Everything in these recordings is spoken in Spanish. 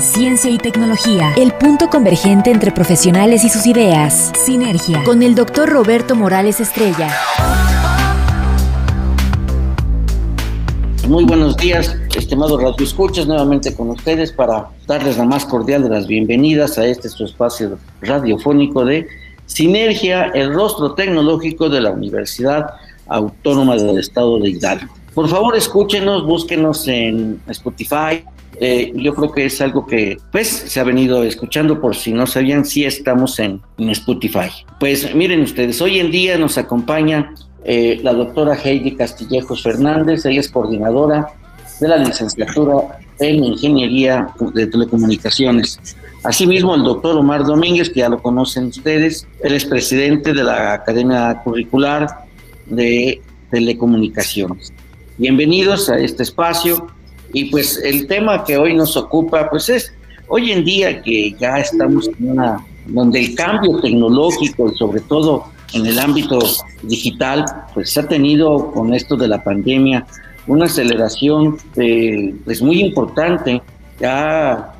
Ciencia y tecnología, el punto convergente entre profesionales y sus ideas. Sinergia, con el doctor Roberto Morales Estrella. Muy buenos días, estimados Radio Escuchas, nuevamente con ustedes para darles la más cordial de las bienvenidas a este su espacio radiofónico de Sinergia, el rostro tecnológico de la Universidad Autónoma del Estado de Hidalgo. Por favor, escúchenos, búsquenos en Spotify. Eh, yo creo que es algo que pues se ha venido escuchando por si no sabían si estamos en, Spotify. Pues miren ustedes, hoy en día nos acompaña eh, la doctora Heidi Castillejos Fernández, ella es coordinadora de la licenciatura en Ingeniería de Telecomunicaciones. Asimismo, el doctor Omar Domínguez, que ya lo conocen ustedes, él es presidente de la Academia Curricular de Telecomunicaciones. Bienvenidos a este espacio y pues el tema que hoy nos ocupa pues es hoy en día que ya estamos en una donde el cambio tecnológico y sobre todo en el ámbito digital pues ha tenido con esto de la pandemia una aceleración eh, pues muy importante ya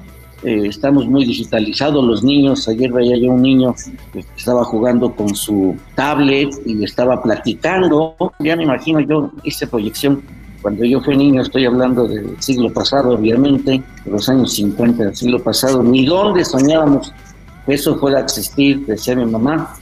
eh, estamos muy digitalizados los niños. Ayer veía yo un niño que estaba jugando con su tablet y estaba platicando. Ya me imagino, yo hice proyección cuando yo fui niño, estoy hablando del siglo pasado, obviamente, de los años 50 del siglo pasado, ni dónde soñábamos que eso fuera a existir, decía mi mamá,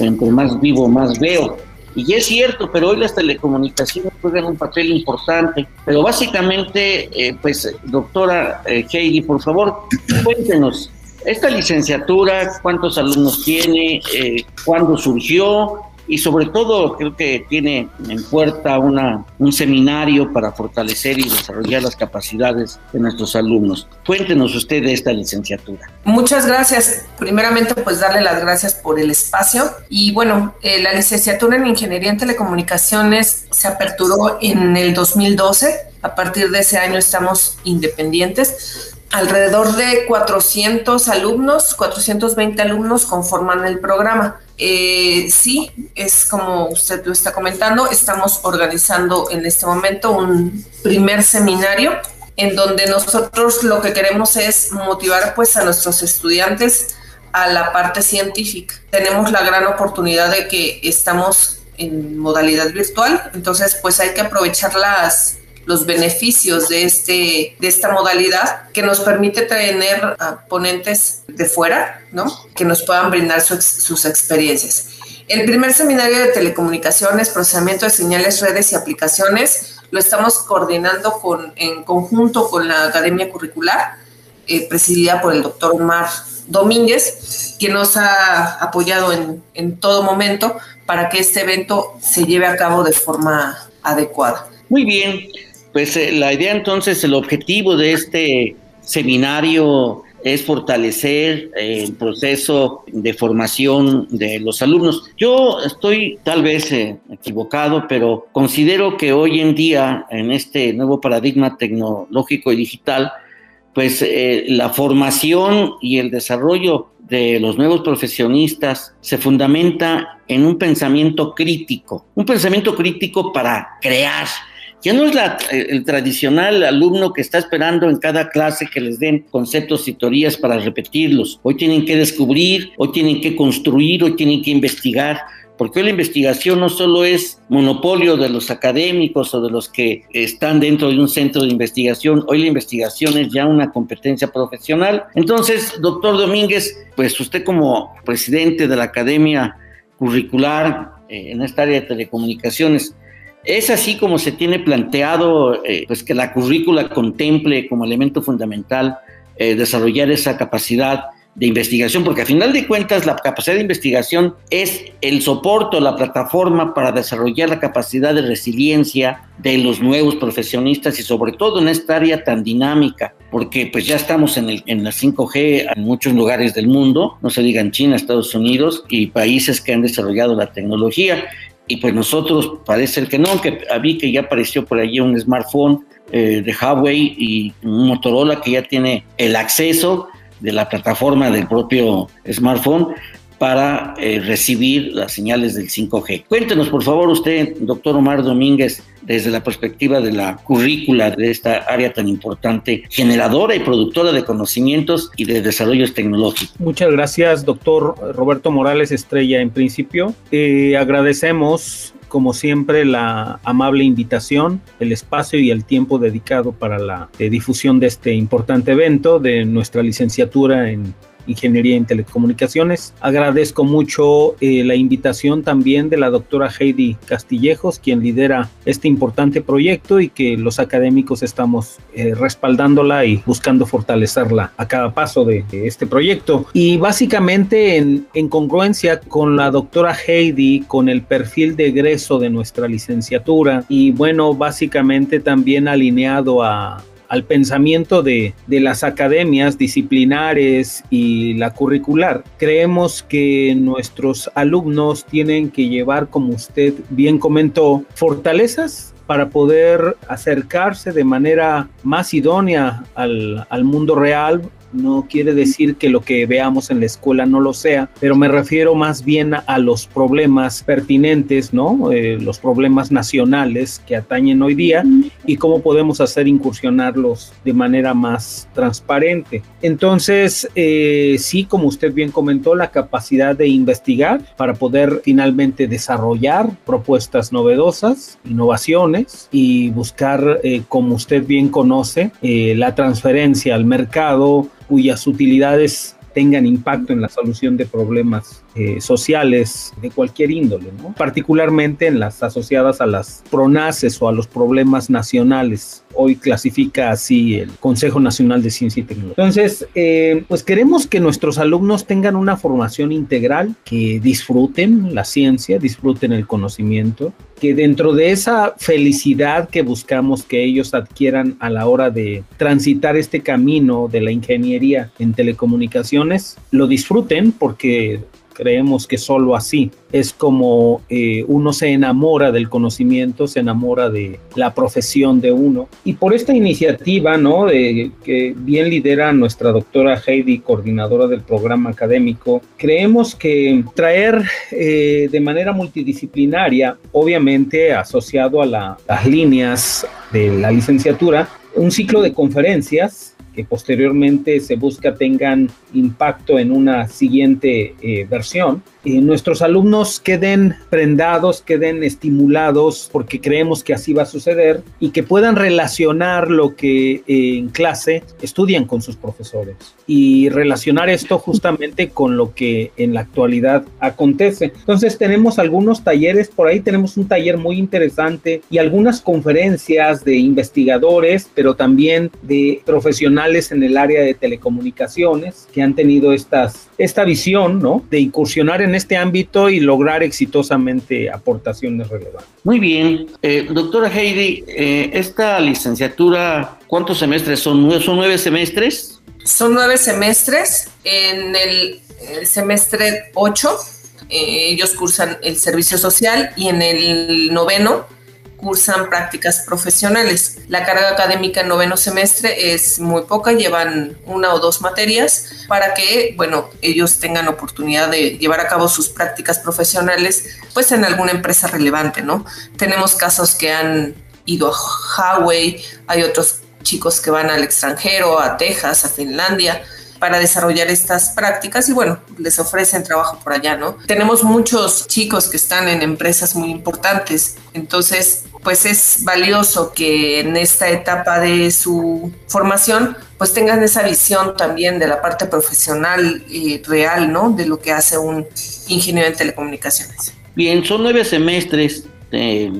entre más vivo, más veo. Y es cierto, pero hoy las telecomunicaciones juegan un papel importante. Pero básicamente, eh, pues, doctora eh, Heidi, por favor, cuéntenos, esta licenciatura, cuántos alumnos tiene, eh, cuándo surgió y sobre todo creo que tiene en puerta un seminario para fortalecer y desarrollar las capacidades de nuestros alumnos. Cuéntenos usted de esta licenciatura. Muchas gracias. Primeramente, pues darle las gracias por el espacio. Y bueno, eh, la licenciatura en Ingeniería en Telecomunicaciones se aperturó en el 2012. A partir de ese año estamos independientes alrededor de 400 alumnos, 420 alumnos conforman el programa. Eh, sí, es como usted lo está comentando, estamos organizando en este momento un primer seminario en donde nosotros lo que queremos es motivar pues a nuestros estudiantes a la parte científica. Tenemos la gran oportunidad de que estamos en modalidad virtual, entonces pues hay que aprovechar las los beneficios de, este, de esta modalidad que nos permite tener ponentes de fuera, ¿no? Que nos puedan brindar sus experiencias. El primer seminario de telecomunicaciones, procesamiento de señales, redes y aplicaciones lo estamos coordinando con, en conjunto con la Academia Curricular, eh, presidida por el doctor Omar Domínguez, quien nos ha apoyado en, en todo momento para que este evento se lleve a cabo de forma adecuada. Muy bien, pues eh, la idea entonces, el objetivo de este seminario es fortalecer eh, el proceso de formación de los alumnos. Yo estoy tal vez eh, equivocado, pero considero que hoy en día, en este nuevo paradigma tecnológico y digital, pues la formación y el desarrollo de los nuevos profesionistas se fundamenta en un pensamiento crítico, un pensamiento crítico para crear, ya no es el tradicional alumno que está esperando en cada clase que les den conceptos y teorías para repetirlos. Hoy tienen que descubrir, hoy tienen que construir, hoy tienen que investigar porque la investigación no solo es monopolio de los académicos o de los que están dentro de un centro de investigación, hoy la investigación es ya una competencia profesional. Entonces, doctor Domínguez, pues usted como presidente de la Academia Curricular eh, en esta área de telecomunicaciones, es así como se tiene planteado eh, pues que la currícula contemple como elemento fundamental eh, desarrollar esa capacidad de investigación, porque a final de cuentas la capacidad de investigación es el soporte, la plataforma para desarrollar la capacidad de resiliencia de los nuevos profesionistas y sobre todo en esta área tan dinámica, porque pues ya estamos en, el, en la 5G en muchos lugares del mundo, no se diga en China, Estados Unidos y países que han desarrollado la tecnología. Y pues nosotros parece que no, aunque vi que ya apareció por allí un smartphone eh, de Huawei y un Motorola que ya tiene el acceso de la plataforma del propio smartphone para eh, recibir las señales del 5G. Cuéntenos, por favor, usted, doctor Omar Domínguez, desde la perspectiva de la currícula de esta área tan importante, generadora y productora de conocimientos y de desarrollos tecnológicos. Muchas gracias, doctor Roberto Morales Estrella. En principio, agradecemos como siempre, la amable invitación, el espacio y el tiempo dedicado para la eh, difusión de este importante evento de nuestra licenciatura en Ingeniería en Telecomunicaciones. Agradezco mucho eh, la invitación también de la doctora Heidi Castillejos, quien lidera este importante proyecto y que los académicos estamos eh, respaldándola y buscando fortalecerla a cada paso de, este proyecto. Y básicamente en, en congruencia con la doctora Heidi, con el perfil de egreso de nuestra licenciatura y bueno, básicamente también alineado a al pensamiento de, las academias disciplinares y la curricular. Creemos que nuestros alumnos tienen que llevar, como usted bien comentó, fortalezas para poder acercarse de manera más idónea al, al mundo real, no quiere decir que lo que veamos en la escuela no lo sea, pero me refiero más bien a, los problemas pertinentes, ¿no? Eh, los problemas nacionales que atañen hoy día y cómo podemos hacer incursionarlos de manera más transparente. Entonces, eh, sí, como usted bien comentó, la capacidad de investigar para poder finalmente desarrollar propuestas novedosas, innovaciones y buscar, eh, como usted bien conoce, la transferencia al mercado cuyas utilidades tengan impacto en la solución de problemas eh, sociales de cualquier índole, particularmente en las asociadas a las PRONACES o a los problemas nacionales. Hoy clasifica así el Consejo Nacional de Ciencia y Tecnología. Entonces, eh, pues queremos que nuestros alumnos tengan una formación integral, que disfruten la ciencia, disfruten el conocimiento, que dentro de esa felicidad que buscamos que ellos adquieran a la hora de transitar este camino de la ingeniería en telecomunicaciones, lo disfruten porque creemos que solo así es como eh, uno se enamora del conocimiento, se enamora de la profesión de uno. Y por esta iniciativa, ¿no? De, que bien lidera nuestra doctora Heidi, coordinadora del programa académico, creemos que traer eh, de manera multidisciplinaria, obviamente asociado a las líneas de la licenciatura, un ciclo de conferencias que posteriormente se busca tengan impacto en una siguiente eh, versión nuestros alumnos queden prendados, queden estimulados, porque creemos que así va a suceder, y que puedan relacionar lo que eh, en clase estudian con sus profesores y relacionar esto justamente con lo que en la actualidad acontece. Entonces tenemos algunos talleres, por ahí tenemos un taller muy interesante y algunas conferencias de investigadores, pero también de profesionales en el área de telecomunicaciones que han tenido estas, esta visión, ¿no? De incursionar en este ámbito y lograr exitosamente aportaciones relevantes. Muy bien. Eh, doctora Heidi, eh, esta licenciatura, ¿cuántos semestres son? ¿Son nueve semestres? Son nueve semestres. En el, semestre ocho, eh, ellos cursan el servicio social y en el noveno cursan prácticas profesionales. La carga académica en noveno semestre es muy poca, llevan una o dos materias para que, bueno, ellos tengan oportunidad de llevar a cabo sus prácticas profesionales, pues en alguna empresa relevante, ¿no? Tenemos casos que han ido a Huawei, hay otros chicos que van al extranjero, a Texas, a Finlandia, para desarrollar estas prácticas y bueno, les ofrecen trabajo por allá, ¿no? Tenemos muchos chicos que están en empresas muy importantes, entonces pues es valioso que en esta etapa de su formación pues tengan esa visión también de la parte profesional y real, ¿no? De lo que hace un ingeniero en telecomunicaciones. Bien, son nueve semestres eh,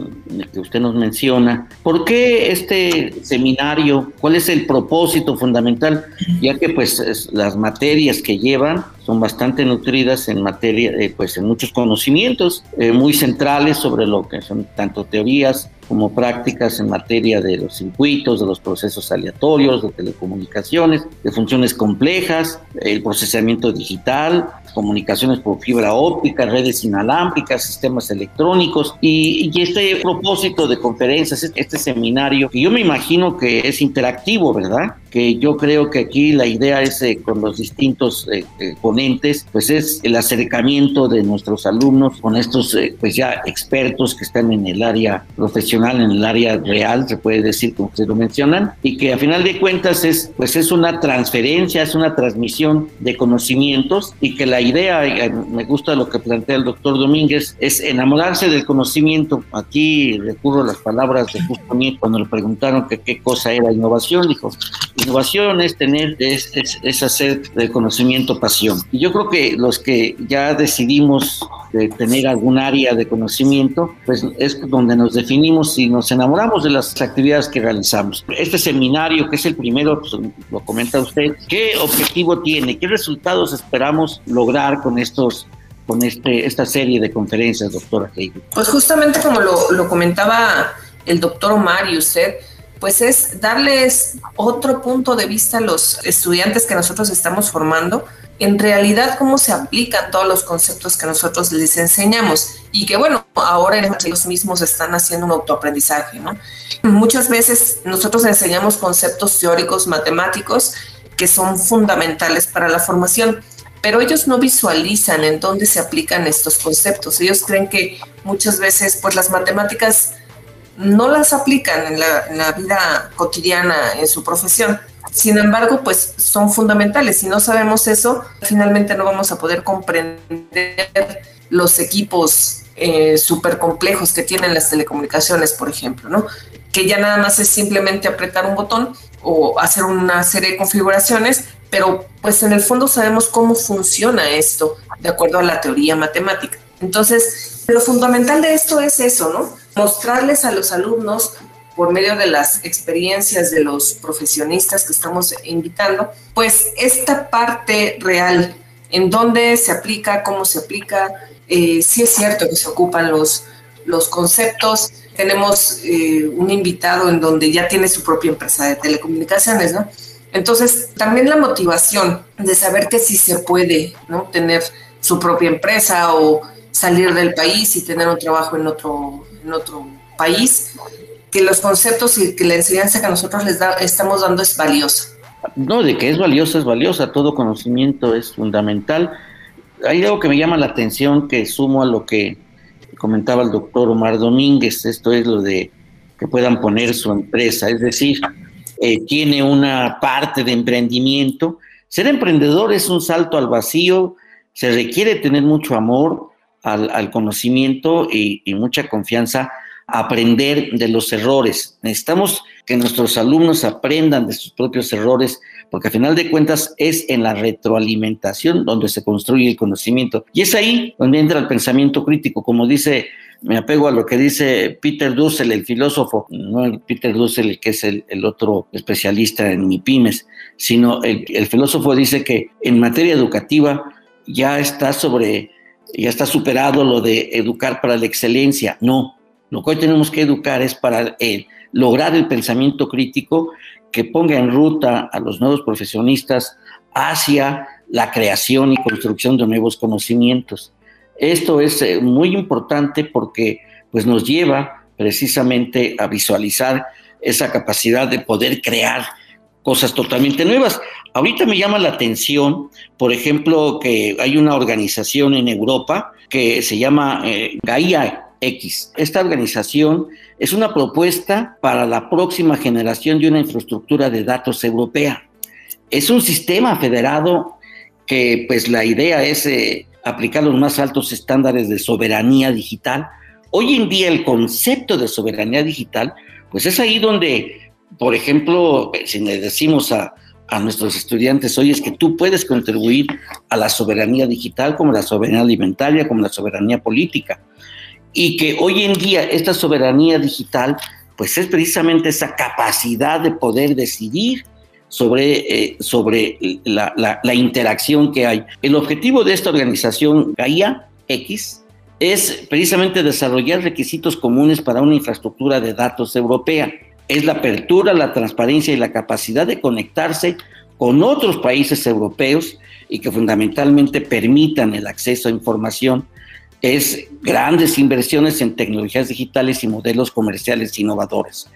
que usted nos menciona, ¿por qué este seminario? ¿Cuál es el propósito fundamental? Ya que pues las materias que llevan son bastante nutridas en materia, de, pues en muchos conocimientos eh, muy centrales sobre lo que son tanto teorías como prácticas en materia de los circuitos, de los procesos aleatorios, de telecomunicaciones, de funciones complejas, el procesamiento digital, comunicaciones por fibra óptica, redes inalámbricas, sistemas electrónicos y, este propósito de conferencias, este, este seminario, que yo me imagino que es interactivo, ¿verdad? Que yo creo que aquí la idea es eh, con los distintos eh, eh, ponentes, pues es el acercamiento de nuestros alumnos con estos pues ya expertos que están en el área profesional, en el área real, se puede decir como ustedes lo mencionan, y que a final de cuentas es pues es una transferencia, es una transmisión de conocimientos y que la idea, me gusta lo que plantea el doctor Domínguez, es enamorarse del conocimiento. Aquí recurro a las palabras de Justo cuando le preguntaron que qué cosa era innovación, dijo, innovación es tener, es, es, hacer del conocimiento pasión. Y yo creo que los que ya decidimos de tener algún área de conocimiento, pues es donde nos definimos y nos enamoramos de las actividades que realizamos. Este seminario, que es el primero, pues, lo comenta usted, ¿qué objetivo tiene? ¿Qué resultados esperamos lograr con estos con este, esta serie de conferencias, doctora Heidi? Pues justamente como lo, lo comentaba el doctor Omar y usted, pues es darles otro punto de vista a los estudiantes que nosotros estamos formando, en realidad cómo se aplican todos los conceptos que nosotros les enseñamos y que bueno, ahora ellos mismos están haciendo un autoaprendizaje, ¿no? Muchas veces nosotros enseñamos conceptos teóricos matemáticos que son fundamentales para la formación, pero ellos no visualizan en dónde se aplican estos conceptos. Ellos creen que muchas veces pues las matemáticas no las aplican en la, vida cotidiana, en su profesión. Sin embargo, pues son fundamentales. Si no sabemos eso, finalmente no vamos a poder comprender los equipos eh, súper complejos que tienen las telecomunicaciones, por ejemplo, ¿no? Que ya nada más es simplemente apretar un botón o hacer una serie de configuraciones, pero pues en el fondo sabemos cómo funciona esto de acuerdo a la teoría matemática. Entonces, lo fundamental de esto es eso, ¿no? Mostrarles a los alumnos por medio de las experiencias de los profesionistas que estamos invitando, pues esta parte real, en dónde se aplica, cómo se aplica, eh, sí es cierto que se ocupan los, los conceptos. Tenemos eh, un invitado en donde ya tiene su propia empresa de telecomunicaciones, ¿no? Entonces, también la motivación de saber que sí se puede, ¿no? Tener su propia empresa o salir del país y tener un trabajo en otro, en otro país, que los conceptos y que la enseñanza que nosotros les da, estamos dando es valiosa. No, de que es valiosa, es valiosa, todo conocimiento es fundamental. Hay algo que me llama la atención que sumo a lo que comentaba el doctor Omar Domínguez, esto es lo de que puedan poner su empresa, es decir, eh, tiene una parte de emprendimiento. Ser emprendedor es un salto al vacío, se requiere tener mucho amor, al, conocimiento y, mucha confianza aprender de los errores. Necesitamos que nuestros alumnos aprendan de sus propios errores, porque a final de cuentas es en la retroalimentación donde se construye el conocimiento. Y es ahí donde entra el pensamiento crítico, como dice, me apego a lo que dice Peter Dussel, el filósofo, no Peter Dussel, que es el, otro especialista en MIPIMES, sino el, el filósofo dice que en materia educativa ya está sobre ya está superado lo de educar para la excelencia. No, lo que hoy tenemos que educar es para eh, lograr el pensamiento crítico que ponga en ruta a los nuevos profesionistas hacia la creación y construcción de nuevos conocimientos. Esto es eh, muy importante porque pues, nos lleva precisamente a visualizar esa capacidad de poder crear cosas totalmente nuevas. Ahorita me llama la atención, por ejemplo, que hay una organización en Europa que se llama eh, Gaia X. Esta organización es una propuesta para la próxima generación de una infraestructura de datos europea. Es un sistema federado que pues la idea es eh, aplicar los más altos estándares de soberanía digital. Hoy en día el concepto de soberanía digital pues es ahí donde por ejemplo, si le decimos a, nuestros estudiantes hoy es que tú puedes contribuir a la soberanía digital como la soberanía alimentaria, como la soberanía política. y que hoy en día esta soberanía digital pues es precisamente esa capacidad de poder decidir sobre, eh, sobre la, la, interacción que hay. El objetivo de esta organización Gaia X es precisamente desarrollar requisitos comunes para una infraestructura de datos europea. Es la apertura, la transparencia y la capacidad de conectarse con otros países europeos y que fundamentalmente permitan el acceso a información es grandes inversiones en tecnologías digitales y modelos comerciales innovadores.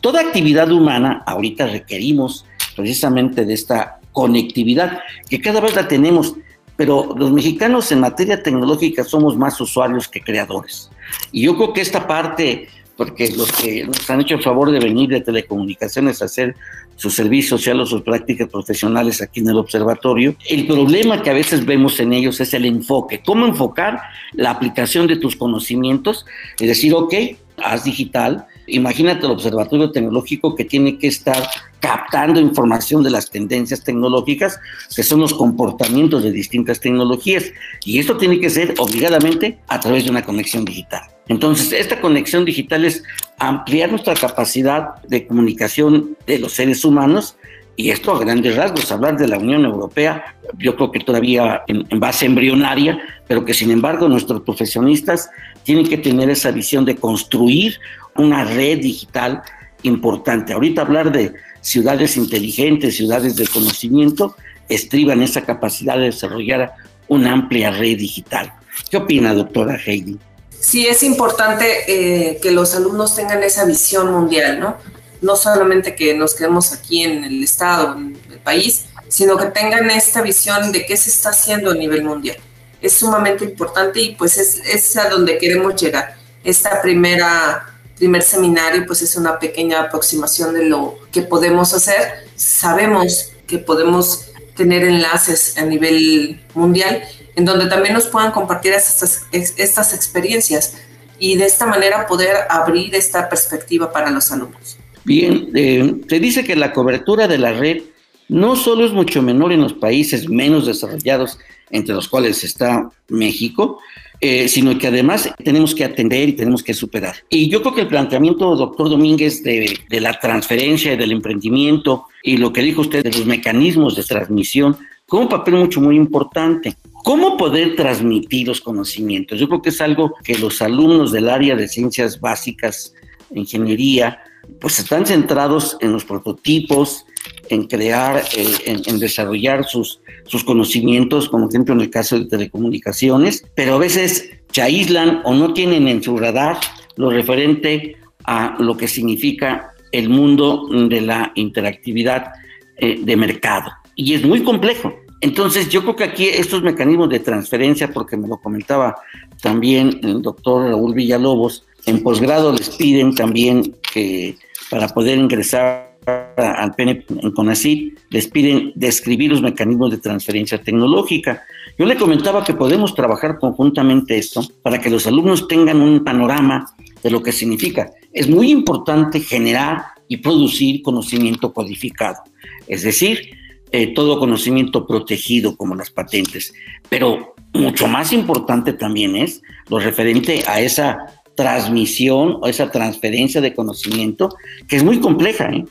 Toda actividad humana, ahorita requerimos precisamente de esta conectividad, que cada vez la tenemos, pero los mexicanos en materia tecnológica somos más usuarios que creadores. Y yo creo que esta parte, porque los que nos han hecho el favor de venir de telecomunicaciones a hacer su servicio social o sus prácticas profesionales aquí en el observatorio. El problema que a veces vemos en ellos es el enfoque, cómo enfocar la aplicación de tus conocimientos y decir, ok, haz digital, imagínate el observatorio tecnológico que tiene que estar captando información de las tendencias tecnológicas, que son los comportamientos de distintas tecnologías, y esto tiene que ser obligadamente a través de una conexión digital. Entonces, esta conexión digital es ampliar nuestra capacidad de comunicación de los seres humanos y esto a grandes rasgos, hablar de la Unión Europea, yo creo que todavía en, base embrionaria, pero que sin embargo nuestros profesionistas tienen que tener esa visión de construir una red digital importante. Ahorita hablar de ciudades inteligentes, ciudades de conocimiento, estriban esa capacidad de desarrollar una amplia red digital. ¿Qué opina, doctora Heidi? Sí, es importante eh, que los alumnos tengan esa visión mundial, ¿no? No solamente que nos quedemos aquí en el estado, en el país, sino que tengan esta visión de qué se está haciendo a nivel mundial. Es sumamente importante y pues es, es a donde queremos llegar. Esta primera primer seminario pues es una pequeña aproximación de lo que podemos hacer. Sabemos que podemos tener enlaces a nivel mundial en donde también nos puedan compartir estas, estas experiencias y de esta manera poder abrir esta perspectiva para los alumnos. Bien, eh, se dice que la cobertura de la red no solo es mucho menor en los países menos desarrollados, entre los cuales está México, eh, sino que además tenemos que atender y tenemos que superar. Y yo creo que el planteamiento, doctor Domínguez, de, de la transferencia y del emprendimiento y lo que dijo usted de los mecanismos de transmisión, con un papel mucho, muy importante. ¿Cómo poder transmitir los conocimientos? Yo creo que es algo que los alumnos del área de ciencias básicas, ingeniería, pues están centrados en los prototipos, en crear, eh, en, desarrollar sus, sus conocimientos, como ejemplo en el caso de telecomunicaciones, pero a veces se aíslan o no tienen en su radar lo referente a lo que significa el mundo de la interactividad eh, de mercado. Y es muy complejo. Entonces, yo creo que aquí estos mecanismos de transferencia, porque me lo comentaba también el doctor Raúl Villalobos, en posgrado les piden también que para poder ingresar al PN en CONACYT, les piden describir los mecanismos de transferencia tecnológica. Yo le comentaba que podemos trabajar conjuntamente esto para que los alumnos tengan un panorama de lo que significa. Es muy importante generar y producir conocimiento codificado, es decir, eh, todo conocimiento protegido como las patentes. Pero mucho más importante también es lo referente a esa transmisión o esa transferencia de conocimiento que es muy compleja. ¿eh?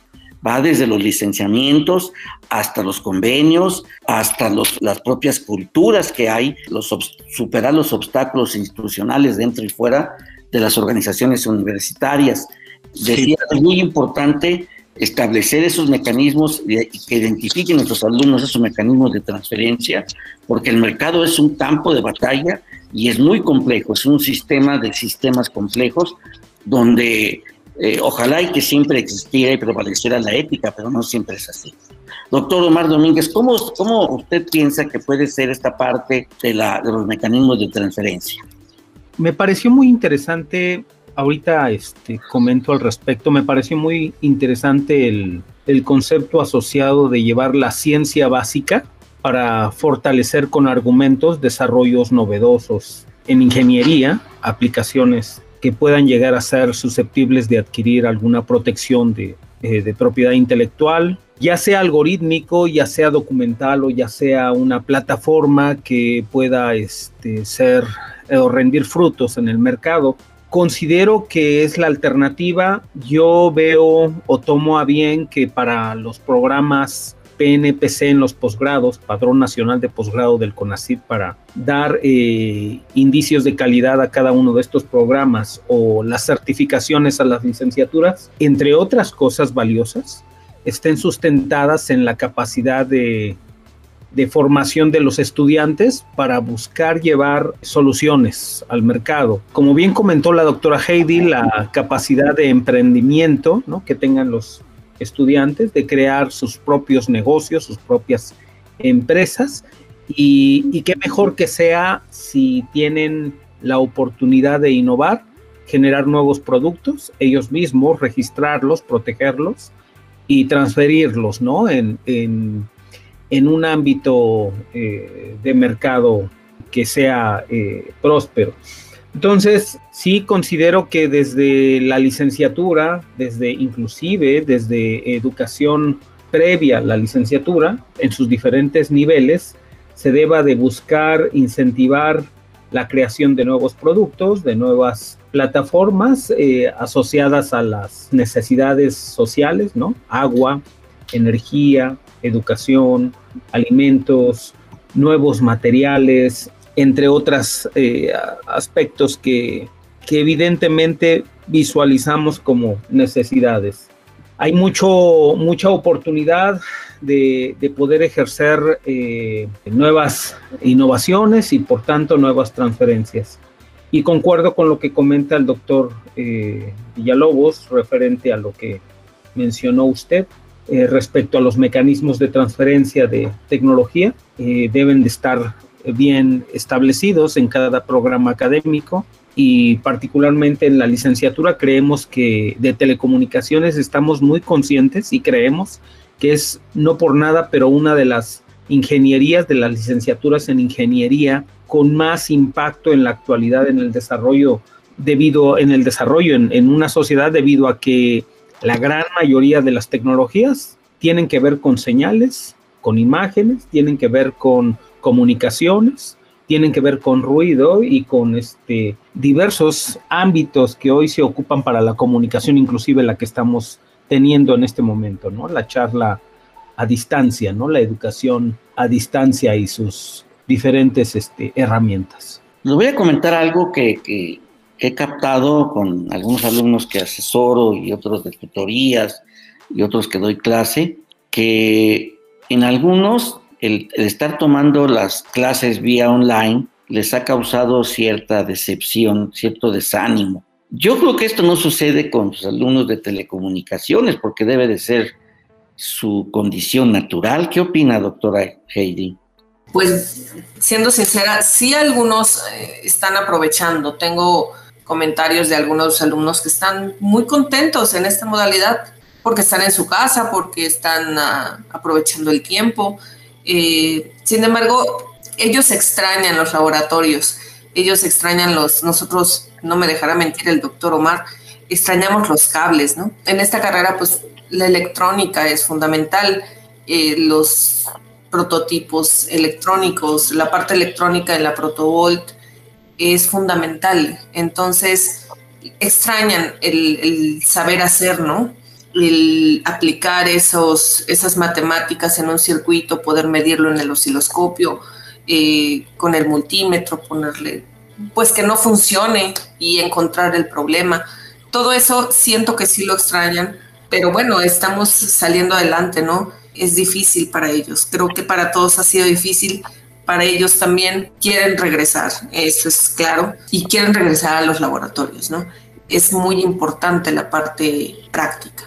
Va desde los licenciamientos hasta los convenios, hasta los, las propias culturas que hay, los, superar los obstáculos institucionales dentro y fuera de las organizaciones universitarias. Decía, es muy importante establecer esos mecanismos y que identifiquen nuestros alumnos esos mecanismos de transferencia, porque el mercado es un campo de batalla y es muy complejo, es un sistema de sistemas complejos donde eh, ojalá y que siempre existiera y prevaleciera la ética, pero no siempre es así. Doctor Omar Domínguez, ¿cómo, cómo usted piensa que puede ser esta parte de, la, los mecanismos de transferencia? Me pareció muy interesante ahorita este, comento al respecto. Me pareció muy interesante el, concepto asociado de llevar la ciencia básica para fortalecer con argumentos desarrollos novedosos en ingeniería, aplicaciones que puedan llegar a ser susceptibles de adquirir alguna protección de, eh, propiedad intelectual, ya sea algorítmico, ya sea documental o ya sea una plataforma que pueda este, ser o rendir frutos en el mercado considero que es la alternativa. Yo veo o tomo a bien que para los programas PNPC en los posgrados, Padrón Nacional de Posgrado del CONACYT, para dar eh, indicios de calidad a cada uno de estos programas o las certificaciones a las licenciaturas, entre otras cosas valiosas, estén sustentadas en la capacidad de, formación de los estudiantes para buscar llevar soluciones al mercado. Como bien comentó la doctora Heidi, la capacidad de emprendimiento ¿no? que tengan los estudiantes de crear sus propios negocios, sus propias empresas y, qué mejor que sea si tienen la oportunidad de innovar, generar nuevos productos, ellos mismos registrarlos, protegerlos y transferirlos ¿no? en, un ámbito eh, de mercado que sea eh, próspero. Entonces, sí considero que desde la licenciatura, desde inclusive desde educación previa a la licenciatura, en sus diferentes niveles, se deba de buscar incentivar la creación de nuevos productos, de nuevas plataformas eh, asociadas a las necesidades sociales, ¿no? Agua, energía, educación, alimentos, nuevos materiales, entre otros eh, aspectos que, evidentemente visualizamos como necesidades. Hay mucho, mucha oportunidad de, poder ejercer eh, nuevas innovaciones y por tanto nuevas transferencias. Y concuerdo con lo que comenta el doctor eh, Villalobos referente a lo que mencionó usted respecto a los mecanismos de transferencia de tecnología. deben de estar bien establecidos en cada programa académico y particularmente en la licenciatura creemos que de telecomunicaciones estamos muy conscientes y creemos que es no por nada, pero una de las ingenierías, de las licenciaturas en ingeniería con más impacto en la actualidad en el desarrollo debido en el desarrollo en, en una sociedad debido a que la gran mayoría de las tecnologías tienen que ver con señales, con imágenes, tienen que ver con comunicaciones, tienen que ver con ruido y con este, diversos ámbitos que hoy se ocupan para la comunicación, inclusive la que estamos teniendo en este momento, ¿no? La charla a distancia, ¿no? La educación a distancia y sus diferentes este, herramientas. Les voy a comentar algo que, que he captado con algunos alumnos que asesoro y otros de tutorías y otros que doy clase, que en algunos el, estar tomando las clases vía online les ha causado cierta decepción, cierto desánimo. Yo creo que esto no sucede con los alumnos de telecomunicaciones porque debe de ser su condición natural. ¿Qué opina, doctora Heidi? Pues siendo sincera, sí algunos eh, están aprovechando. Tengo comentarios de algunos alumnos que están muy contentos en esta modalidad porque están en su casa, porque están ah, aprovechando el tiempo. Eh, sin embargo, ellos extrañan los laboratorios, ellos extrañan los, nosotros, no me dejará mentir el doctor Omar, extrañamos los cables, ¿no? En esta carrera, pues la electrónica es fundamental, eh, los prototipos electrónicos, la parte electrónica de la protovolt es fundamental. Entonces, extrañan el, el saber hacer, ¿no? El aplicar esos, esas matemáticas en un circuito, poder medirlo en el osciloscopio, eh, con el multímetro, ponerle, pues que no funcione y encontrar el problema. Todo eso siento que sí lo extrañan, pero bueno, estamos saliendo adelante, ¿no? Es difícil para ellos. Creo que para todos ha sido difícil. Para ellos también quieren regresar, eso es claro, y quieren regresar a los laboratorios, ¿no? Es muy importante la parte práctica.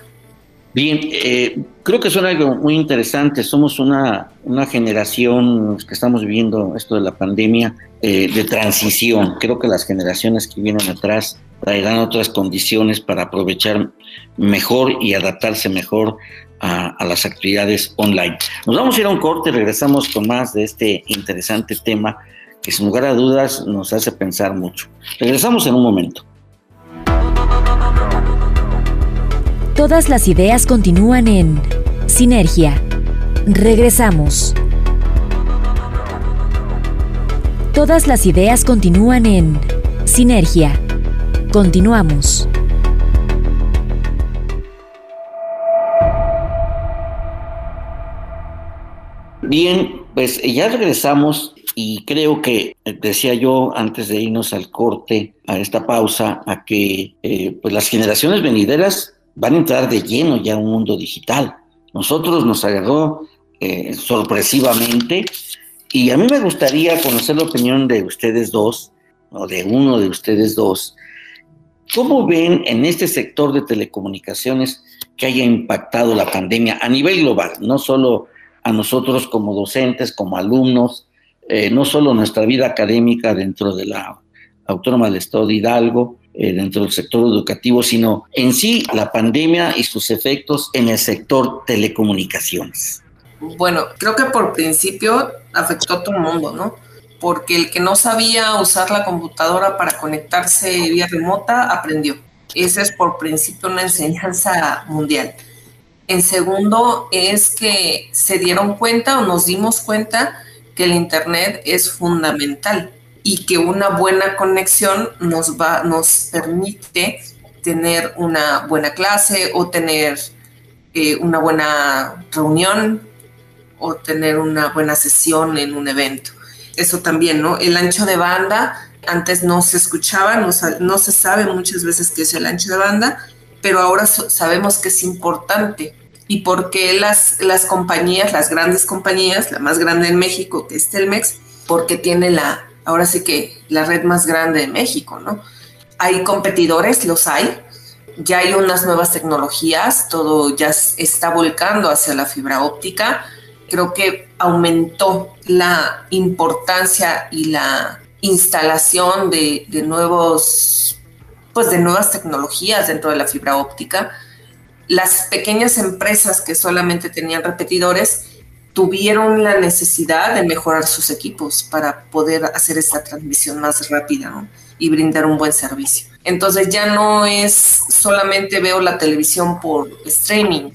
Bien, eh, creo que suena algo muy interesante. Somos una, una generación que estamos viviendo esto de la pandemia eh, de transición. Creo que las generaciones que vienen atrás traerán otras condiciones para aprovechar mejor y adaptarse mejor a, a, las actividades online. Nos vamos a ir a un corte, regresamos con más de este interesante tema que sin lugar a dudas nos hace pensar mucho. Regresamos en un momento. Todas las ideas continúan en Sinergia. Regresamos. Todas las ideas continúan en Sinergia. Continuamos. Bien, pues ya regresamos y creo que decía yo antes de irnos al corte, a esta pausa, a que eh, pues las generaciones venideras van a entrar de lleno ya a un mundo digital. Nosotros nos agarró eh, sorpresivamente y a mí me gustaría conocer la opinión de ustedes dos, o de uno de ustedes dos. ¿Cómo ven en este sector de telecomunicaciones que haya impactado la pandemia a nivel global, no solo a nosotros como docentes, como alumnos, eh, no solo nuestra vida académica dentro de la Autónoma del Estado de Hidalgo, eh, dentro del sector educativo, sino en sí la pandemia y sus efectos en el sector telecomunicaciones. Bueno, creo que por principio afectó a todo el mundo, ¿no? Porque el que no sabía usar la computadora para conectarse vía remota aprendió. Esa es por principio una enseñanza mundial. En segundo, es que se dieron cuenta o nos dimos cuenta que el Internet es fundamental y que una buena conexión nos, va, nos permite tener una buena clase o tener eh, una buena reunión o tener una buena sesión en un evento. Eso también, ¿no? El ancho de banda, antes no se escuchaba, no, no se sabe muchas veces qué es el ancho de banda pero ahora sabemos que es importante y porque las, las compañías, las grandes compañías, la más grande en México, que es Telmex, porque tiene la, ahora sí que la red más grande de México, ¿no? Hay competidores, los hay, ya hay unas nuevas tecnologías, todo ya está volcando hacia la fibra óptica. Creo que aumentó la importancia y la instalación de, nuevos pues de nuevas tecnologías dentro de la fibra óptica. Las pequeñas empresas que solamente tenían repetidores tuvieron la necesidad de mejorar sus equipos para poder hacer esta transmisión más rápida y brindar un buen servicio. Entonces ya no es solamente veo la televisión por streaming,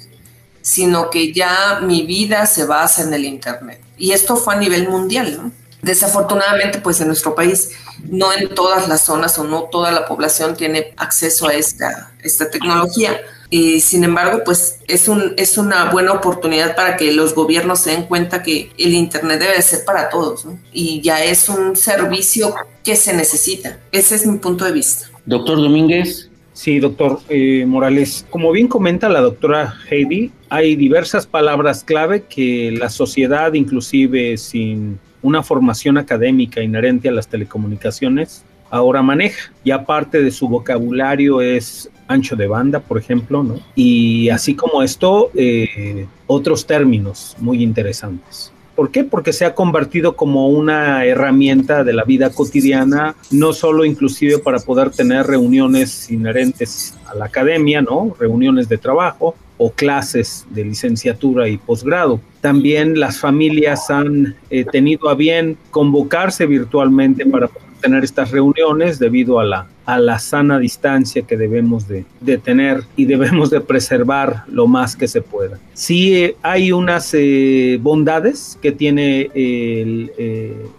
sino que ya mi vida se basa en el Internet. Y esto fue a nivel mundial. Desafortunadamente, pues en nuestro país no en todas las zonas o no toda la población tiene acceso a esta, esta tecnología. Y sin embargo, pues es, un, es una buena oportunidad para que los gobiernos se den cuenta que el Internet debe ser para todos y ya es un servicio que se necesita. Ese es mi punto de vista. Doctor Domínguez. Sí, doctor eh, Morales. Como bien comenta la doctora Heidi, hay diversas palabras clave que la sociedad, inclusive sin una formación académica inherente a las telecomunicaciones, ahora maneja. Y aparte de su vocabulario es ancho de banda, por ejemplo, ¿no? Y así como esto, eh, otros términos muy interesantes. ¿Por qué? Porque se ha convertido como una herramienta de la vida cotidiana, no solo inclusive para poder tener reuniones inherentes a la academia, ¿no? Reuniones de trabajo, o clases de licenciatura y posgrado. También las familias han eh, tenido a bien convocarse virtualmente para tener estas reuniones debido a la, a la sana distancia que debemos de, tener y debemos de preservar lo más que se pueda. Sí eh, hay unas eh, bondades que tiene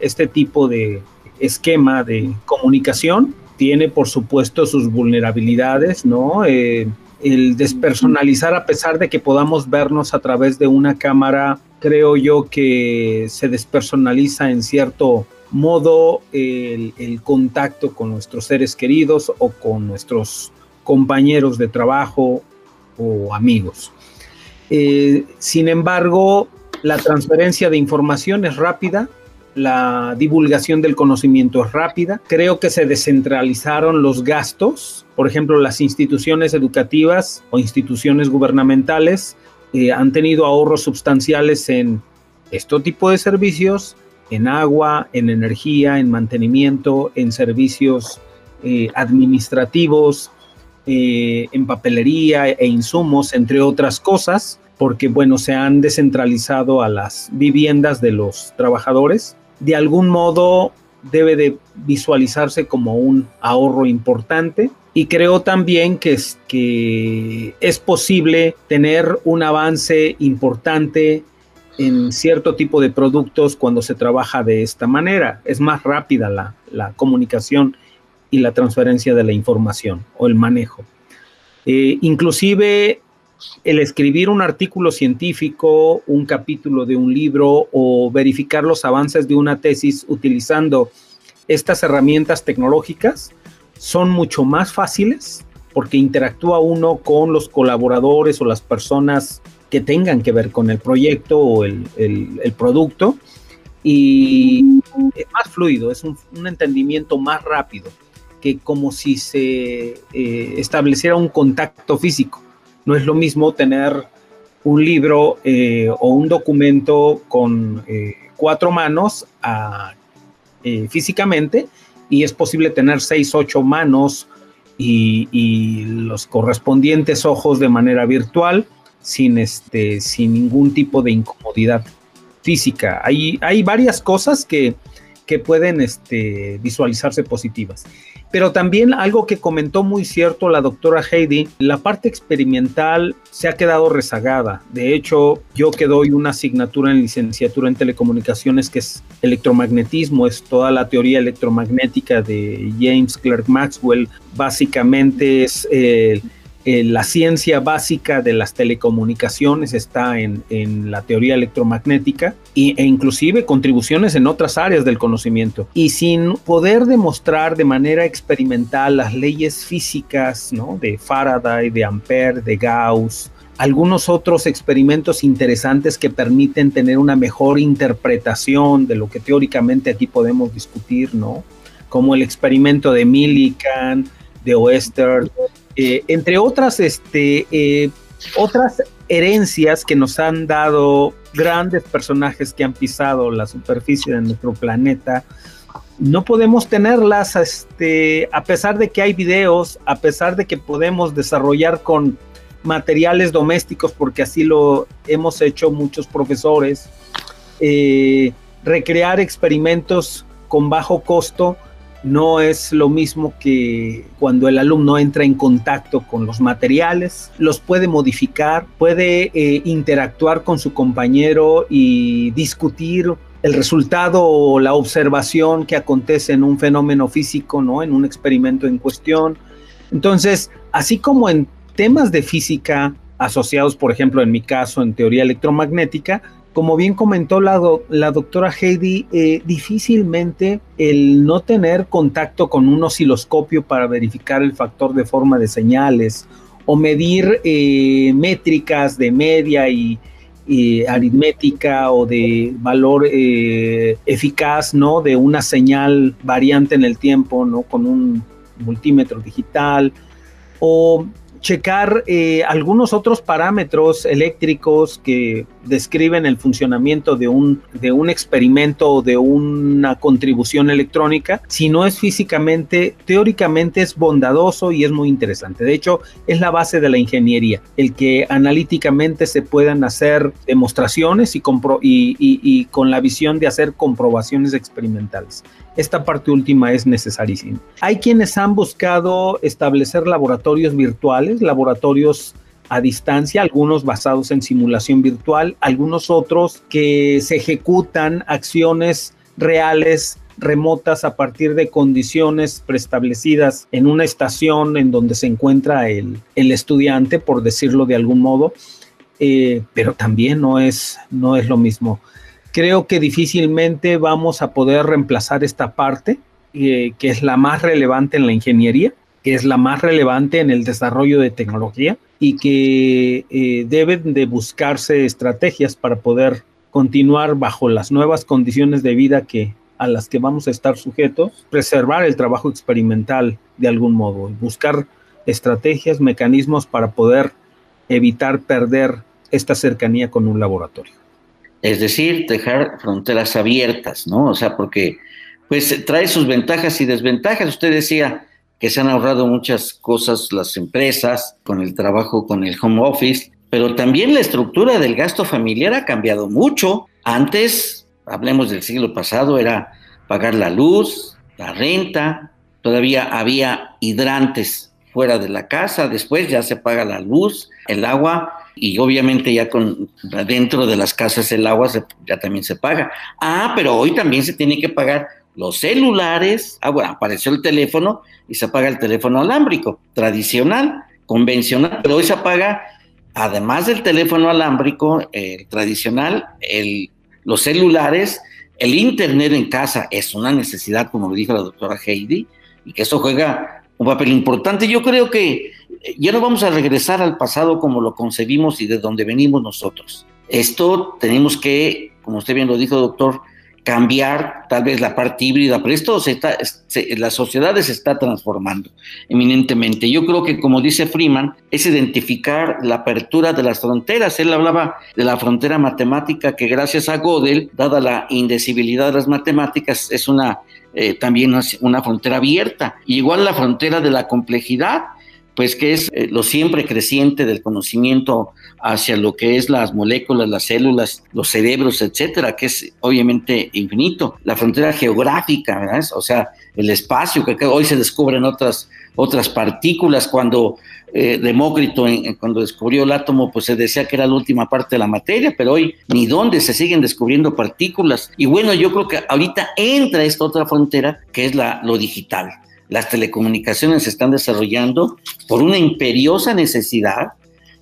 este tipo de esquema de comunicación, tiene por supuesto sus vulnerabilidades, ¿no? el despersonalizar a pesar de que podamos vernos a través de una cámara, creo yo que se despersonaliza en cierto modo el, contacto con nuestros seres queridos o con nuestros compañeros de trabajo o amigos. Eh, sin embargo, la transferencia de información es rápida, la divulgación del conocimiento es rápida. Creo que se descentralizaron los gastos. Por ejemplo, las instituciones educativas o instituciones gubernamentales eh, han tenido ahorros sustanciales en este tipo de servicios, en agua, en energía, en mantenimiento, en servicios eh, administrativos, eh, en papelería e insumos, entre otras cosas, porque bueno, se han descentralizado a las viviendas de los trabajadores. De algún modo debe de visualizarse como un ahorro importante y creo también que es, que es posible tener un avance importante en cierto tipo de productos cuando se trabaja de esta manera. Es más rápida la, la comunicación y la transferencia de la información o el manejo. Eh, inclusive el escribir un artículo científico, un capítulo de un libro o verificar los avances de una tesis utilizando estas herramientas tecnológicas son mucho más fáciles porque interactúa uno con los colaboradores o las personas que tengan que ver con el proyecto o el, producto y es más fluido, es un, entendimiento más rápido que como si se eh, estableciera un contacto físico. No es lo mismo tener un libro eh, o un documento con eh, cuatro manos físicamente y es posible tener seis, ocho manos y, los correspondientes ojos de manera virtual sin, este, sin ningún tipo de incomodidad física. Hay, hay varias cosas que, que pueden este, visualizarse positivas. Pero también algo que comentó muy cierto la doctora Heidi, la parte experimental se ha quedado rezagada. De hecho, yo que doy una asignatura en licenciatura en telecomunicaciones que es electromagnetismo, es toda la teoría electromagnética de James Clerk Maxwell, básicamente es... Eh, eh, la ciencia básica de las telecomunicaciones está en, la teoría electromagnética e inclusive contribuciones en otras áreas del conocimiento. Y sin poder demostrar de manera experimental las leyes físicas de Faraday, de Ampere, de Gauss, algunos otros experimentos interesantes que permiten tener una mejor interpretación de lo que teóricamente aquí podemos discutir, ¿no? Como el experimento de Millikan, de Oester, eh, entre otras, este, eh, otras herencias que nos han dado grandes personajes que han pisado la superficie de nuestro planeta, no podemos tenerlas este, a pesar de que hay videos, a pesar de que podemos desarrollar con materiales domésticos, porque así lo hemos hecho muchos profesores, eh, recrear experimentos con bajo costo no es lo mismo que cuando el alumno entra en contacto con los materiales, los puede modificar, puede eh, interactuar con su compañero y discutir el resultado o la observación que acontece en un fenómeno físico, ¿no? En un experimento en cuestión. Entonces, así como en temas de física asociados, por ejemplo, en mi caso, en teoría electromagnética, como bien comentó la, doctora Heidi, eh, difícilmente el no tener contacto con un osciloscopio para verificar el factor de forma de señales o medir eh, métricas de media y, aritmética o de valor eh, eficaz, ¿no? De una señal variante en el tiempo, ¿no? Con un multímetro digital o checar algunos otros parámetros eléctricos que describen el funcionamiento de un, de un experimento o de una contribución electrónica. Si no es físicamente, teóricamente es bondadoso y es muy interesante. De hecho, es la base de la ingeniería, el que analíticamente se puedan hacer demostraciones y, y, y con la visión de hacer comprobaciones experimentales. Esta parte última es necesarísima. Hay quienes han buscado establecer laboratorios virtuales, laboratorios a distancia, algunos basados en simulación virtual, algunos otros que se ejecutan acciones reales remotas a partir de condiciones preestablecidas en una estación en donde se encuentra el, estudiante, por decirlo de algún modo, eh, pero también no es, no es lo mismo. Creo que difícilmente vamos a poder reemplazar esta parte, eh, que es la más relevante en la ingeniería, que es la más relevante en el desarrollo de tecnología y que eh, deben de buscarse estrategias para poder continuar bajo las nuevas condiciones de vida que a las que vamos a estar sujetos, preservar el trabajo experimental de algún modo, buscar estrategias, mecanismos para poder evitar perder esta cercanía con un laboratorio es decir, dejar fronteras abiertas, ¿no? O sea, porque pues trae sus ventajas y desventajas. Usted decía que se han ahorrado muchas cosas las empresas con el trabajo con el home office, pero también la estructura del gasto familiar ha cambiado mucho. Antes, hablemos del siglo pasado, era pagar la luz, la renta, todavía había hidrantes fuera de la casa, después ya se paga la luz, el agua y obviamente ya con dentro de las casas el agua ya también se paga. Ah, pero hoy también se tiene que pagar los celulares, ah, bueno, apareció el teléfono y se apaga el teléfono alámbrico, tradicional, convencional, pero hoy se apaga, además del teléfono alámbrico, tradicional, el, los celulares, el Internet en casa es una necesidad, como lo dijo la doctora Heidi, y que eso juega un papel importante. Yo creo que ya no vamos a regresar al pasado como lo concebimos y de donde venimos nosotros. Esto tenemos que, como usted bien lo dijo, doctor, cambiar tal vez la parte híbrida, pero esto se está, la sociedad se está transformando eminentemente. Yo creo que, como dice Freeman, es identificar la apertura de las fronteras. Él hablaba de la frontera matemática que gracias a Gödel, dada la indecibilidad de las matemáticas, es una eh, también una frontera abierta. Igual la frontera de la complejidad pues que es eh, lo siempre creciente del conocimiento hacia lo que es las moléculas, las células, los cerebros, etcétera, que es obviamente infinito. La frontera geográfica, ¿verdad? O sea, el espacio, que hoy se descubren otras, otras partículas. Cuando eh, Demócrito, cuando descubrió el átomo, pues se decía que era la última parte de la materia, pero hoy ni dónde se siguen descubriendo partículas. Y bueno, yo creo que ahorita entra esta otra frontera, que es la, lo digital las telecomunicaciones se están desarrollando por una imperiosa necesidad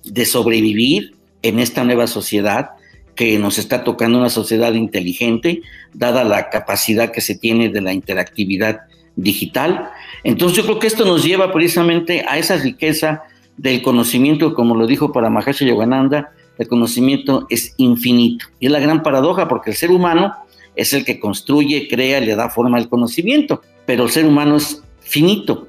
de sobrevivir en esta nueva sociedad que nos está tocando una sociedad inteligente, dada la capacidad que se tiene de la interactividad digital. Entonces yo creo que esto nos lleva precisamente a esa riqueza del conocimiento, como lo dijo para Mahesh Yogananda, el conocimiento es infinito. Y es la gran paradoja porque el ser humano es el que construye, crea, le da forma al conocimiento, pero el ser humano es finito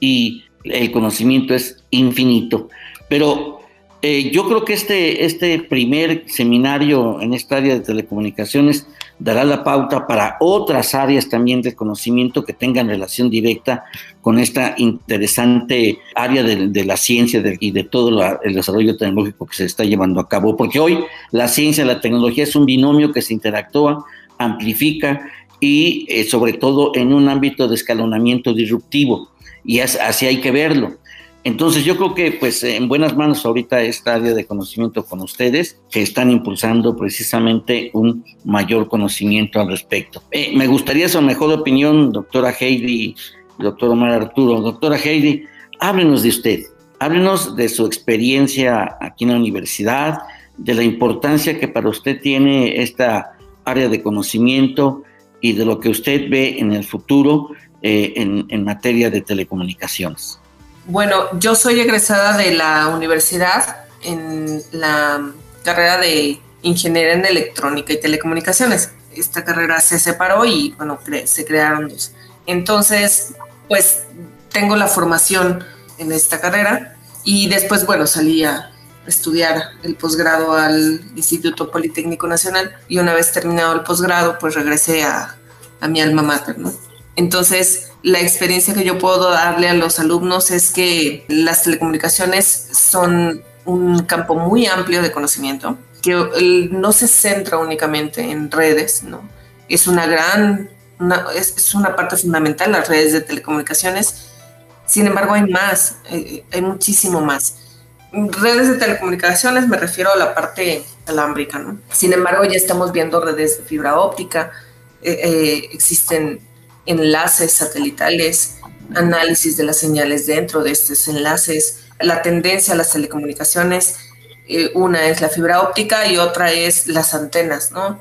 y el conocimiento es infinito. Pero eh, yo creo que este, este primer seminario en esta área de telecomunicaciones dará la pauta para otras áreas también del conocimiento que tengan relación directa con esta interesante área de, la ciencia y de todo el desarrollo tecnológico que se está llevando a cabo. Porque hoy la ciencia y la tecnología es un binomio que se interactúa, amplifica y eh, sobre todo en un ámbito de escalonamiento disruptivo y así hay que verlo. Entonces yo creo que pues en buenas manos ahorita esta área de conocimiento con ustedes que están impulsando precisamente un mayor conocimiento al respecto. Eh, me gustaría su mejor opinión, doctora Heidi, doctor Omar Arturo. Doctora Heidi, háblenos de usted, háblenos de su experiencia aquí en la universidad, de la importancia que para usted tiene esta área de conocimiento, y de lo que usted ve en el futuro eh, en, materia de telecomunicaciones. Bueno, yo soy egresada de la universidad en la carrera de Ingeniería en Electrónica y Telecomunicaciones. Esta carrera se separó y, bueno, se crearon dos. Entonces, pues tengo la formación en esta carrera y después, bueno, salí a estudiar el posgrado al Instituto Politécnico Nacional y una vez terminado el posgrado, pues regresé a, a mi alma mater, ¿no? Entonces, la experiencia que yo puedo darle a los alumnos es que las telecomunicaciones son un campo muy amplio de conocimiento, que no se centra únicamente en redes, ¿no? Es una gran, es, es, una parte fundamental las redes de telecomunicaciones. Sin embargo, hay más, hay, hay muchísimo más redes de telecomunicaciones me refiero a la parte alámbrica, ¿no? Sin embargo, ya estamos viendo redes de fibra óptica, eh, eh, existen enlaces satelitales, análisis de las señales dentro de estos enlaces, la tendencia a las telecomunicaciones, eh, una es la fibra óptica y otra es las antenas, ¿no?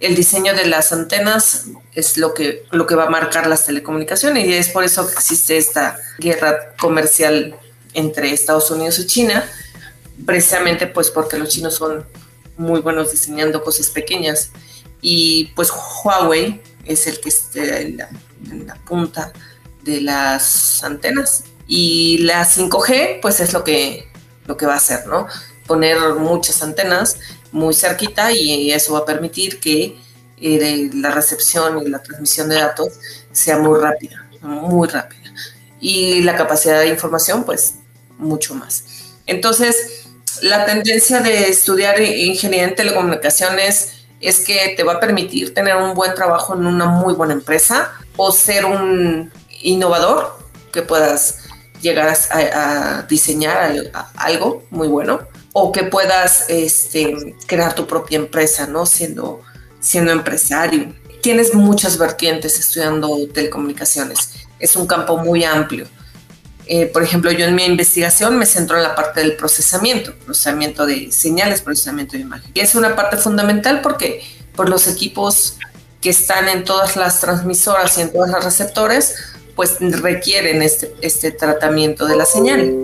El diseño de las antenas es lo que, lo que va a marcar las telecomunicaciones y es por eso que existe esta guerra comercial entre Estados Unidos y China, precisamente pues porque los chinos son muy buenos diseñando cosas pequeñas y pues Huawei es el que está en la, punta de las antenas y la 5G pues es lo que, lo que va a hacer, ¿no? Poner muchas antenas muy cerquita y eso va a permitir que eh, la recepción y la transmisión de datos sea muy rápida, muy rápida. Y la capacidad de información pues mucho más. Entonces, la tendencia de estudiar ingeniería en telecomunicaciones es que te va a permitir tener un buen trabajo en una muy buena empresa o ser un innovador que puedas llegar a, diseñar algo muy bueno o que puedas este, crear tu propia empresa, ¿no? Siendo, siendo empresario. tienes muchas vertientes estudiando telecomunicaciones. Es un campo muy amplio. Eh, por ejemplo, yo en mi investigación me centro en la parte del procesamiento, procesamiento de señales, procesamiento de imagen. Y es una parte fundamental porque por los equipos que están en todas las transmisoras y en todos los receptores, pues requieren este, este tratamiento de la señal.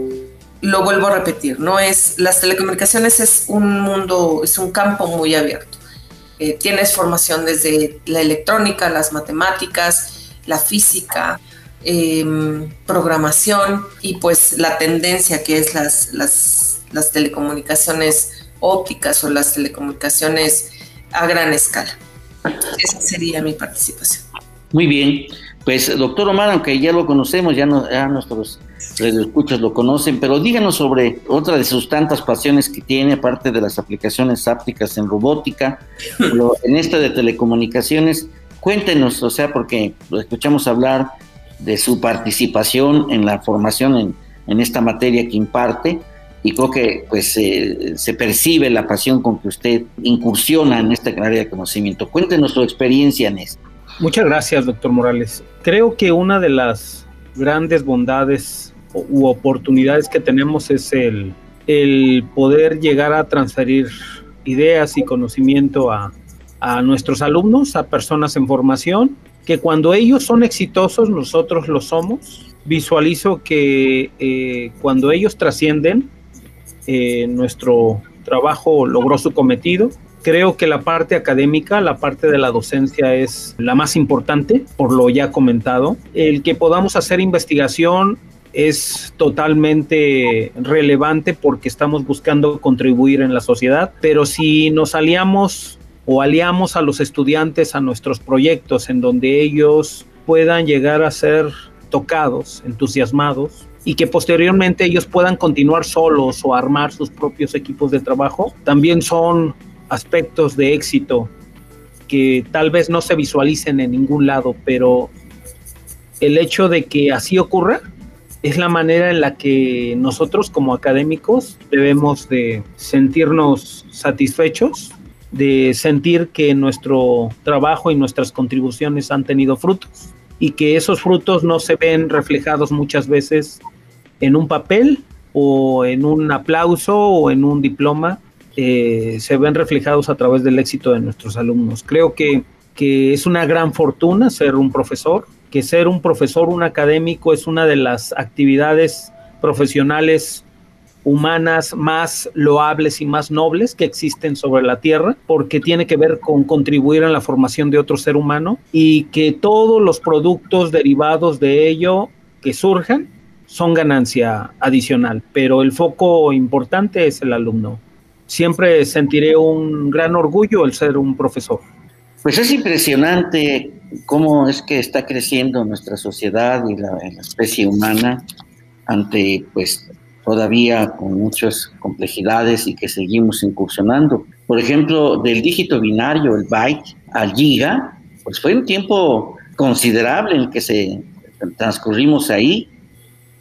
Lo vuelvo a repetir, no es las telecomunicaciones es un mundo, es un campo muy abierto. Eh, tienes formación desde la electrónica, las matemáticas, la física, Em, programación y pues la tendencia que es las, las, las telecomunicaciones ópticas o las telecomunicaciones a gran escala. Esa sería mi participación. Muy bien, pues doctor Omar, aunque ya lo conocemos, ya, no, ya nuestros escuchas lo conocen, pero díganos sobre otra de sus tantas pasiones que tiene, aparte de las aplicaciones ápticas en robótica, en esta de telecomunicaciones, cuéntenos, o sea, porque lo escuchamos hablar de su participación en la formación en, en esta materia que imparte y creo que pues se percibe la pasión con que usted incursiona en esta área de conocimiento. Cuéntenos su experiencia en esto. Muchas gracias, doctor Morales. Creo que una de las grandes bondades u oportunidades que tenemos es el, el poder llegar a transferir ideas y conocimiento a, a nuestros alumnos, a personas en formación que cuando ellos son exitosos, nosotros lo somos. Visualizo que eh, cuando ellos trascienden, eh, nuestro trabajo logró su cometido. Creo que la parte académica, la parte de la docencia es la más importante, por lo ya comentado. El que podamos hacer investigación es totalmente relevante porque estamos buscando contribuir en la sociedad, pero si nos aliamos o aliamos a los estudiantes a nuestros proyectos en donde ellos puedan llegar a ser tocados, entusiasmados y que posteriormente ellos puedan continuar solos o armar sus propios equipos de trabajo, también son aspectos de éxito que tal vez no se visualicen en ningún lado, pero el hecho de que así ocurra es la manera en la que nosotros como académicos debemos de sentirnos satisfechos de sentir que nuestro trabajo y nuestras contribuciones han tenido frutos y que esos frutos no se ven reflejados muchas veces en un papel o en un aplauso o en un diploma, eh, se ven reflejados a través del éxito de nuestros alumnos. Creo que, que es una gran fortuna ser un profesor, que ser un profesor, un académico es una de las actividades profesionales humanas más loables y más nobles que existen sobre la Tierra, porque tiene que ver con contribuir en la formación de otro ser humano y que todos los productos derivados de ello que surjan son ganancia adicional, pero el foco importante es el alumno. Siempre sentiré un gran orgullo el ser un profesor. Pues es impresionante cómo es que está creciendo nuestra sociedad y la, la especie humana ante pues todavía con muchas complejidades y que seguimos incursionando. Por ejemplo, del dígito binario, el byte, al giga, pues fue un tiempo considerable en que se transcurrimos ahí,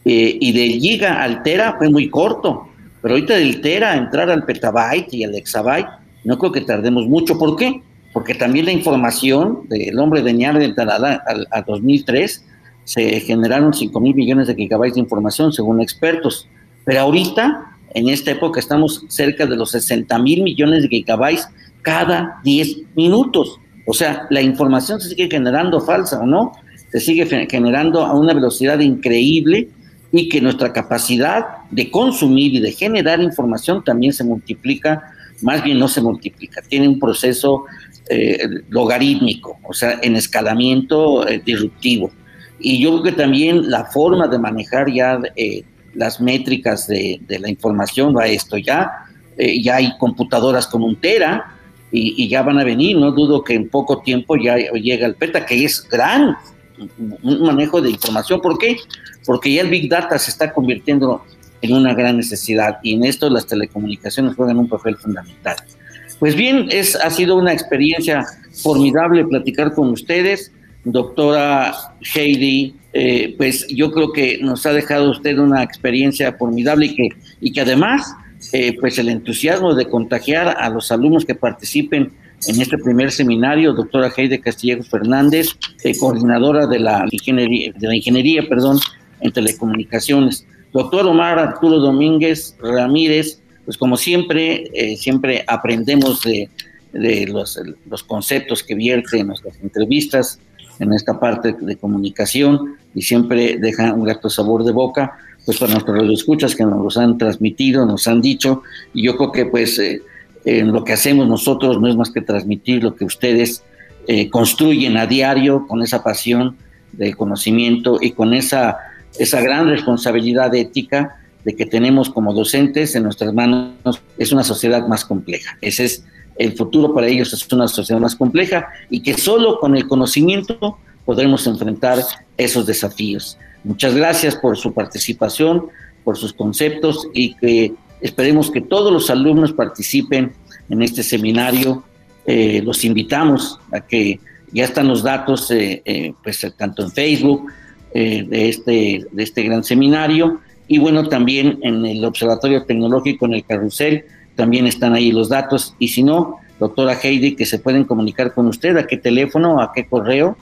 eh, y del giga al tera fue muy corto, pero ahorita del tera entrar al petabyte y al exabyte, no creo que tardemos mucho. ¿Por qué? Porque también la información del hombre de Neandertal a 2003 se generaron 5 mil millones de gigabytes de información según expertos. Pero ahorita, en esta época, estamos cerca de los 60 mil millones de gigabytes cada 10 minutos. O sea, la información se sigue generando falsa o no, se sigue generando a una velocidad increíble y que nuestra capacidad de consumir y de generar información también se multiplica, más bien no se multiplica, tiene un proceso eh, logarítmico, o sea, en escalamiento eh, disruptivo. Y yo creo que también la forma de manejar ya eh, las métricas de, la información va esto. Ya, eh, ya hay computadoras con un tera y, ya van a venir. No dudo que en poco tiempo ya llega el PETA, que es gran un manejo de información. ¿Por qué? Porque ya el Big Data se está convirtiendo en una gran necesidad y en esto las telecomunicaciones juegan un papel fundamental. Pues bien, es, ha sido una experiencia formidable platicar con ustedes, doctora Heidi eh, pues yo creo que nos ha dejado usted una experiencia formidable y que, y que además, eh, pues el entusiasmo de contagiar a los alumnos que participen en este primer seminario, doctora Heide Castillejo Fernández, eh, coordinadora de la ingeniería, de la ingeniería perdón, en telecomunicaciones. Doctor Omar Arturo Domínguez Ramírez, pues como siempre, eh, siempre aprendemos de, de los, los, conceptos que vierte en nuestras entrevistas, en esta parte de comunicación, y siempre deja un grato sabor de boca, pues para nuestros escuchas que nos los han transmitido, nos han dicho, y yo creo que pues eh, en lo que hacemos nosotros no es más que transmitir lo que ustedes eh, construyen a diario con esa pasión de conocimiento y con esa, esa gran responsabilidad ética de que tenemos como docentes en nuestras manos. Es una sociedad más compleja. Ese es el futuro para ellos, es una sociedad más compleja y que solo con el conocimiento podremos enfrentar esos desafíos. Muchas gracias por su participación, por sus conceptos y que Esperemos que todos los alumnos participen en este seminario. Eh, los invitamos a que ya están los datos, eh, eh, pues tanto en Facebook de, este, de este gran seminario y bueno, también en el Observatorio Tecnológico, en el Carrusel, también están ahí los datos. Y si no, doctora Heidi, que se pueden comunicar con usted, ¿a qué teléfono, a qué correo?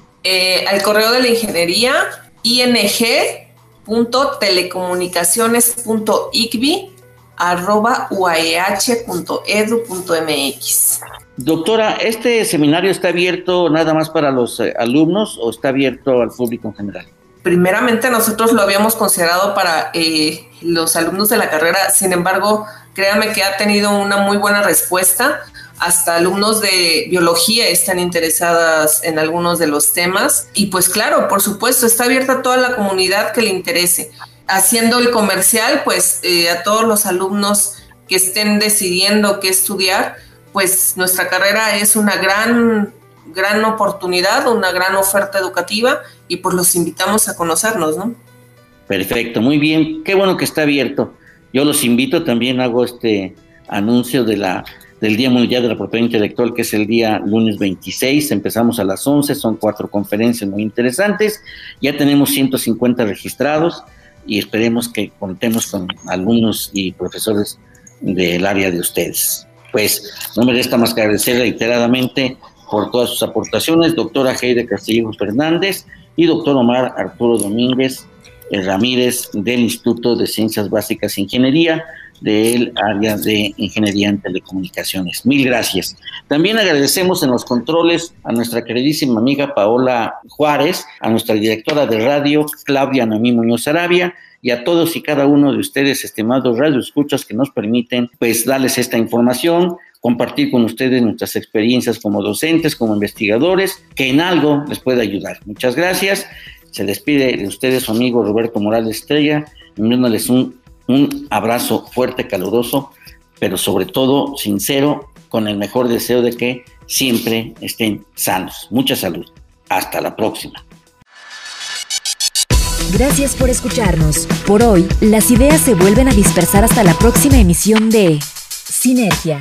al correo de la ingeniería, ing.telecomunicaciones.icbi arroba uaeh.edu.mx. Doctora, ¿este seminario está abierto nada más para los eh, alumnos o está abierto al público en general? Primeramente nosotros lo habíamos considerado para eh, los alumnos de la carrera, sin embargo, créanme que ha tenido una muy buena respuesta. Hasta alumnos de biología están interesadas en algunos de los temas. Y pues claro, por supuesto, está abierta a toda la comunidad que le interese haciendo el comercial, pues eh, a todos los alumnos que estén decidiendo qué estudiar, pues nuestra carrera es una gran, gran oportunidad, una gran oferta educativa y pues los invitamos a conocernos, ¿no? Perfecto, muy bien, qué bueno que está abierto. Yo los invito, también hago este anuncio del Día Mundial de la Propiedad Intelectual, que es el día lunes 26, empezamos a las 11, son cuatro conferencias muy interesantes, ya tenemos 150 registrados, y esperemos que contemos con alumnos y profesores del área de ustedes. Pues no me resta más que agradecer reiteradamente por todas sus aportaciones, doctora Heide Castillo Fernández y doctor Omar Arturo Domínguez Ramírez del Instituto de Ciencias Básicas e Ingeniería del área de Ingeniería en Telecomunicaciones. Mil gracias. También agradecemos en los controles a nuestra queridísima amiga Paola Juárez, a nuestra directora de radio, Claudia Namí Muñoz Arabia, y a todos y cada uno de ustedes, estimados radioescuchas, que nos permiten pues darles esta información, compartir con ustedes nuestras experiencias como docentes, como investigadores, que en algo les pueda ayudar. Muchas gracias. Se despide de ustedes su amigo Roberto Morales Estrella, enviándoles un un abrazo fuerte, caluroso, pero sobre todo sincero, con el mejor deseo de que siempre estén sanos. Mucha salud. Hasta la próxima. Gracias por escucharnos. Por hoy, las ideas se vuelven a dispersar hasta la próxima emisión de Sinergia